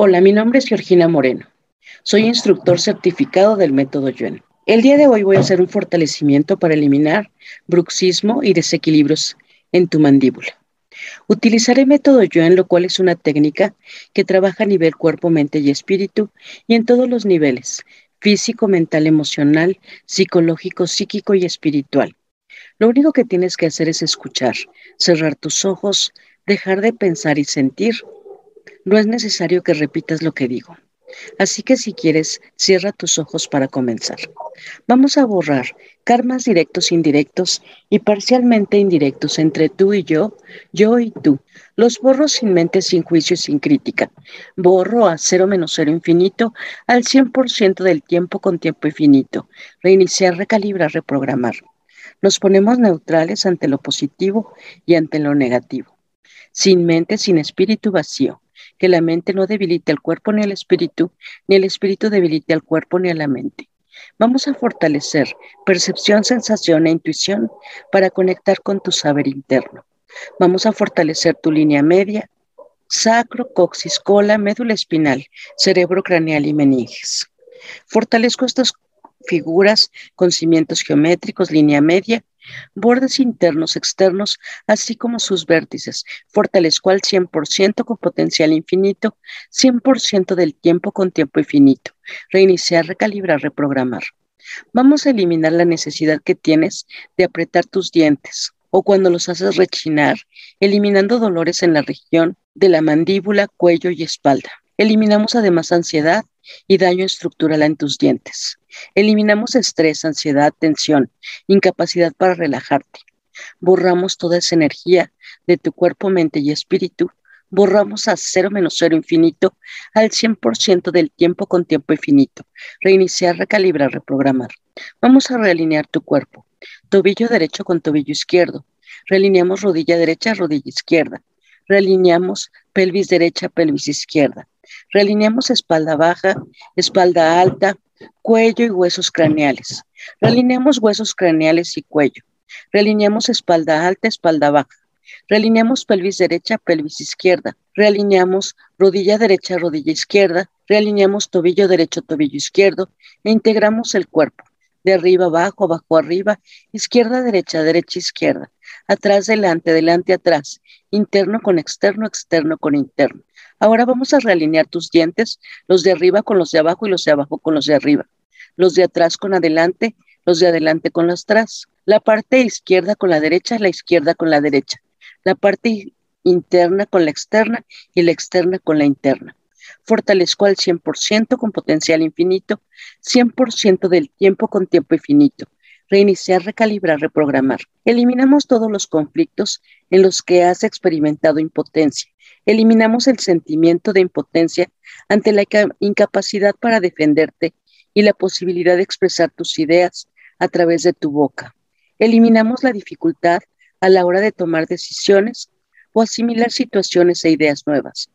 Hola, mi nombre es Georgina Moreno. Soy instructor certificado del método Yuen. El día de hoy voy a hacer un fortalecimiento para eliminar bruxismo y desequilibrios en tu mandíbula. Utilizaré método Yuen, lo cual es una técnica que trabaja a nivel cuerpo, mente y espíritu y en todos los niveles, físico, mental, emocional, psicológico, psíquico y espiritual. Lo único que tienes que hacer es escuchar, cerrar tus ojos, dejar de pensar y sentir. No es necesario que repitas lo que digo. Así que si quieres, cierra tus ojos para comenzar. Vamos a borrar karmas directos, indirectos y parcialmente indirectos entre tú y yo, yo y tú. Los borro sin mente, sin juicio y sin crítica. Borro a cero menos cero infinito al 100% del tiempo con tiempo infinito. Reiniciar, recalibrar, reprogramar. Nos ponemos neutrales ante lo positivo y ante lo negativo. Sin mente, sin espíritu vacío que la mente no debilite al cuerpo ni al espíritu, ni el espíritu debilite al cuerpo ni a la mente. Vamos a fortalecer percepción, sensación e intuición para conectar con tu saber interno. Vamos a fortalecer tu línea media, sacro, coxis, cola, médula espinal, cerebro craneal y meninges. Fortalezco estas figuras con cimientos geométricos, línea media, bordes internos, externos, así como sus vértices. Fortalezco al 100% con potencial infinito, 100% del tiempo con tiempo infinito. Reiniciar, recalibrar, reprogramar. Vamos a eliminar la necesidad que tienes de apretar tus dientes o cuando los haces rechinar, eliminando dolores en la región de la mandíbula, cuello y espalda. Eliminamos además ansiedad y daño estructural en tus dientes. Eliminamos estrés, ansiedad, tensión, incapacidad para relajarte. Borramos toda esa energía de tu cuerpo, mente y espíritu. Borramos a cero menos cero infinito al 100% del tiempo con tiempo infinito. Reiniciar, recalibrar, reprogramar. Vamos a realinear tu cuerpo. Tobillo derecho con tobillo izquierdo. Realineamos rodilla derecha, rodilla izquierda. Realineamos pelvis derecha, pelvis izquierda Realineamos espalda baja, espalda alta, cuello y huesos craneales. Realineamos huesos craneales y cuello. Realineamos espalda alta, espalda baja. Realineamos pelvis derecha, pelvis izquierda. Realineamos rodilla derecha, rodilla izquierda. Realineamos tobillo derecho, tobillo izquierdo. E integramos el cuerpo. De arriba abajo, abajo arriba, izquierda, derecha, derecha, izquierda. Atrás, delante, delante, atrás. Interno con externo, externo con interno. Ahora vamos a realinear tus dientes, los de arriba con los de abajo y los de abajo con los de arriba. Los de atrás con adelante, los de adelante con los atrás. La parte izquierda con la derecha, la izquierda con la derecha. La parte interna con la externa y la externa con la interna. Fortalezco al 100% con potencial infinito, 100% del tiempo con tiempo infinito. Reiniciar, recalibrar, reprogramar. Eliminamos todos los conflictos en los que has experimentado impotencia eliminamos el sentimiento de impotencia ante la incapacidad para defenderte y la posibilidad de expresar tus ideas a través de tu boca. Eliminamos la dificultad a la hora de tomar decisiones o asimilar situaciones e ideas nuevas.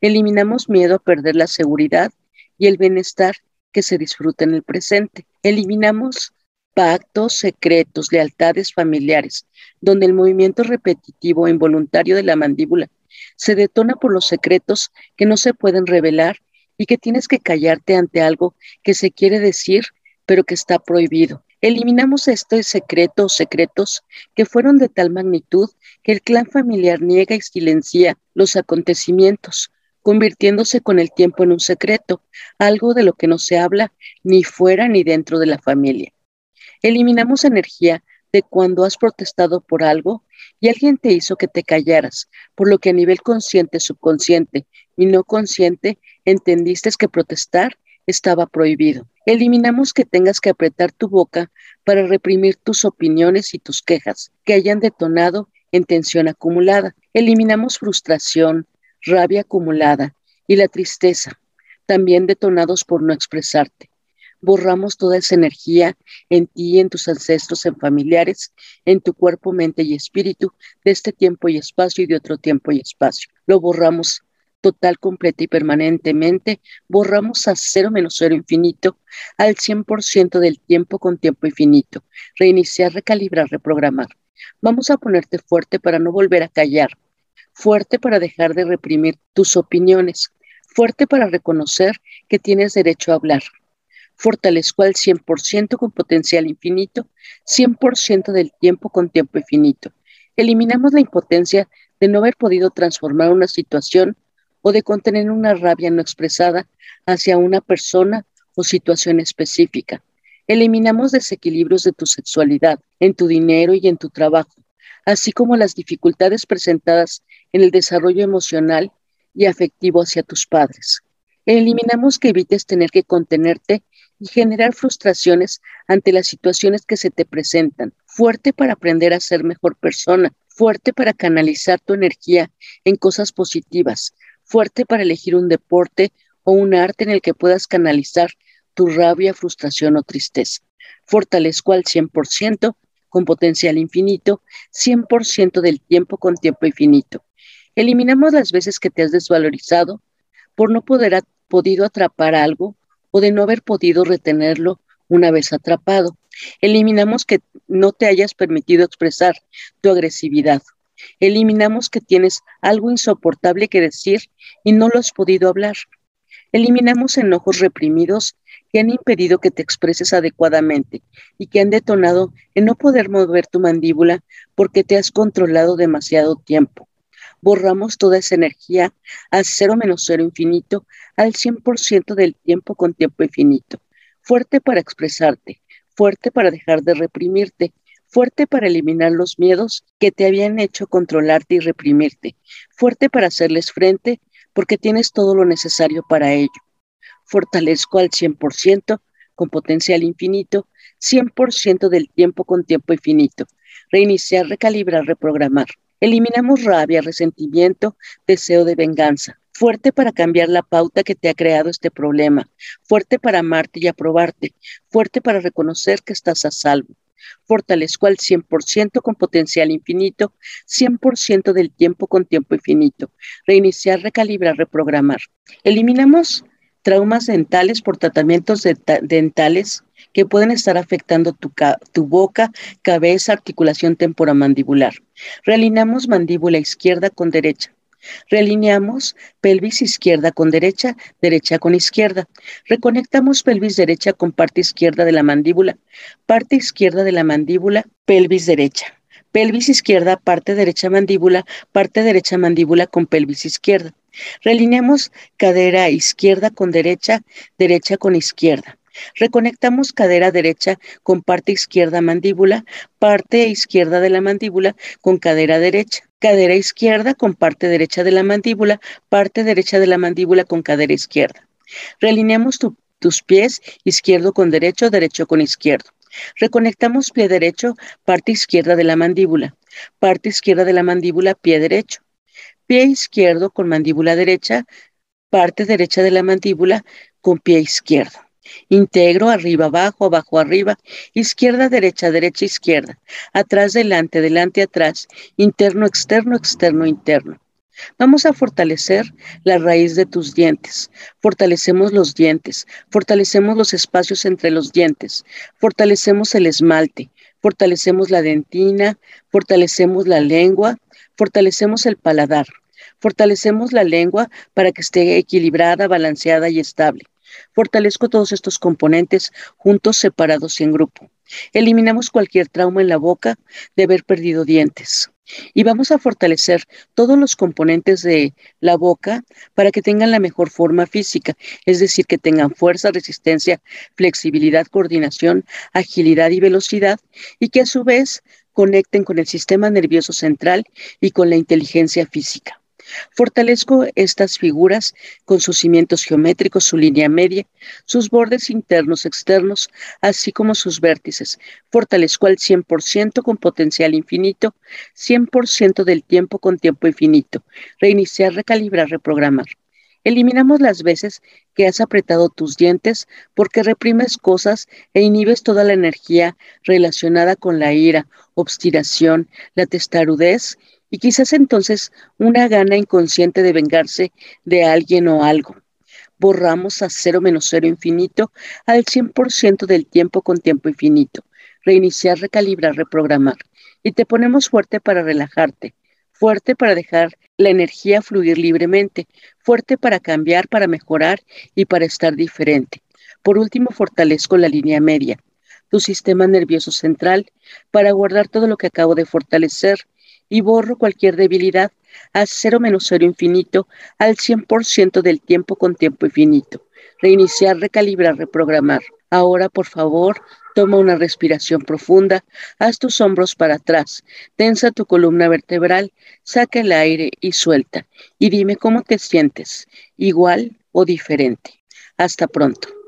Eliminamos miedo a perder la seguridad y el bienestar que se disfruta en el presente. Eliminamos pactos, secretos, lealtades familiares, donde el movimiento repetitivo e involuntario de la mandíbula se detona por los secretos que no se pueden revelar y que tienes que callarte ante algo que se quiere decir, pero que está prohibido. Eliminamos este secreto o secretos que fueron de tal magnitud que el clan familiar niega y silencia los acontecimientos, convirtiéndose con el tiempo en un secreto, algo de lo que no se habla ni fuera ni dentro de la familia. Eliminamos energía de cuando has protestado por algo y alguien te hizo que te callaras, por lo que a nivel consciente, subconsciente y no consciente entendiste que protestar estaba prohibido. Eliminamos que tengas que apretar tu boca para reprimir tus opiniones y tus quejas que hayan detonado en tensión acumulada. Eliminamos frustración, rabia acumulada y la tristeza, también detonados por no expresarte borramos toda esa energía en ti, en tus ancestros, en familiares, en tu cuerpo, mente y espíritu, de este tiempo y espacio y de otro tiempo y espacio. Lo borramos total, completa y permanentemente, borramos a cero menos cero infinito al 100% del tiempo con tiempo infinito. Reiniciar, recalibrar, reprogramar. Vamos a ponerte fuerte para no volver a callar, fuerte para dejar de reprimir tus opiniones, fuerte para reconocer que tienes derecho a hablar. Fortalezco al 100% con potencial infinito, 100% del tiempo con tiempo infinito. Eliminamos la impotencia de no haber podido transformar una situación o de contener una rabia no expresada hacia una persona o situación específica. Eliminamos desequilibrios de tu sexualidad, en tu dinero y en tu trabajo, así como las dificultades presentadas en el desarrollo emocional y afectivo hacia tus padres. Eliminamos que evites tener que contenerte y generar frustraciones ante las situaciones que se te presentan. Fuerte para aprender a ser mejor persona, fuerte para canalizar tu energía en cosas positivas, fuerte para elegir un deporte o un arte en el que puedas canalizar tu rabia, frustración o tristeza. Fortalezco al 100% con potencial infinito, 100% del tiempo con tiempo infinito. Eliminamos las veces que te has desvalorizado por no poder haber podido atrapar algo o de no haber podido retenerlo una vez atrapado. Eliminamos que no te hayas permitido expresar tu agresividad. Eliminamos que tienes algo insoportable que decir y no lo has podido hablar. Eliminamos enojos reprimidos que han impedido que te expreses adecuadamente y que han detonado en no poder mover tu mandíbula porque te has controlado demasiado tiempo. Borramos toda esa energía al cero menos cero infinito, al 100% del tiempo con tiempo infinito. Fuerte para expresarte, fuerte para dejar de reprimirte, fuerte para eliminar los miedos que te habían hecho controlarte y reprimirte, fuerte para hacerles frente porque tienes todo lo necesario para ello. Fortalezco al 100% con potencial infinito, 100% del tiempo con tiempo infinito. Reiniciar, recalibrar, reprogramar. Eliminamos rabia, resentimiento, deseo de venganza. Fuerte para cambiar la pauta que te ha creado este problema. Fuerte para amarte y aprobarte. Fuerte para reconocer que estás a salvo. Fortalezco al 100% con potencial infinito, 100% del tiempo con tiempo infinito. Reiniciar, recalibrar, reprogramar. Eliminamos traumas dentales por tratamientos dentales que pueden estar afectando tu, boca, cabeza, articulación temporomandibular. Realineamos mandíbula izquierda con derecha. Realineamos pelvis izquierda con derecha, derecha con izquierda. Reconectamos pelvis derecha con parte izquierda de la mandíbula, parte izquierda de la mandíbula, pelvis derecha. Pelvis izquierda, parte derecha mandíbula, parte derecha mandíbula con pelvis izquierda. Realineamos cadera izquierda con derecha, derecha con izquierda. Reconectamos cadera derecha con parte izquierda mandíbula, parte izquierda de la mandíbula con cadera derecha, cadera izquierda con parte derecha de la mandíbula, parte derecha de la mandíbula con cadera izquierda. Realineamos tus pies izquierdo con derecho, derecho con izquierdo. Reconectamos pie derecho, parte izquierda de la mandíbula, parte izquierda de la mandíbula, pie derecho. Pie izquierdo con mandíbula derecha, parte derecha de la mandíbula con pie izquierdo. Integro arriba, abajo, abajo, arriba, izquierda, derecha, derecha, izquierda, atrás, delante, delante, atrás, interno, externo, externo, interno. Vamos a fortalecer la raíz de tus dientes. Fortalecemos los dientes, fortalecemos los espacios entre los dientes, fortalecemos el esmalte, fortalecemos la dentina, fortalecemos la lengua, fortalecemos el paladar, fortalecemos la lengua para que esté equilibrada, balanceada y estable. Fortalezco todos estos componentes juntos, separados y en grupo. Eliminamos cualquier trauma en la boca de haber perdido dientes. Y vamos a fortalecer todos los componentes de la boca para que tengan la mejor forma física, es decir, que tengan fuerza, resistencia, flexibilidad, coordinación, agilidad y velocidad, y que a su vez conecten con el sistema nervioso central y con la inteligencia física. Fortalezco estas figuras con sus cimientos geométricos, su línea media, sus bordes internos, externos, así como sus vértices. Fortalezco al 100% con potencial infinito, 100% del tiempo con tiempo infinito. Reiniciar, recalibrar, reprogramar. Eliminamos las veces que has apretado tus dientes porque reprimes cosas e inhibes toda la energía relacionada con la ira, obstinación, la testarudez y quizás entonces una gana inconsciente de vengarse de alguien o algo. Borramos a cero menos cero infinito al 100% del tiempo con tiempo infinito. Reiniciar, recalibrar, reprogramar. Y te ponemos fuerte para relajarte, fuerte para dejar la energía fluir libremente, fuerte para cambiar, para mejorar y para estar diferente. Por último, fortalezco la línea media, tu sistema nervioso central, para guardar todo lo que acabo de fortalecer y borro cualquier debilidad a cero menos cero infinito al 100% del tiempo con tiempo infinito. Reiniciar, recalibrar, reprogramar. Ahora, por favor, toma una respiración profunda, haz tus hombros para atrás, tensa tu columna vertebral, saca el aire y suelta. Y dime cómo te sientes, igual o diferente. Hasta pronto.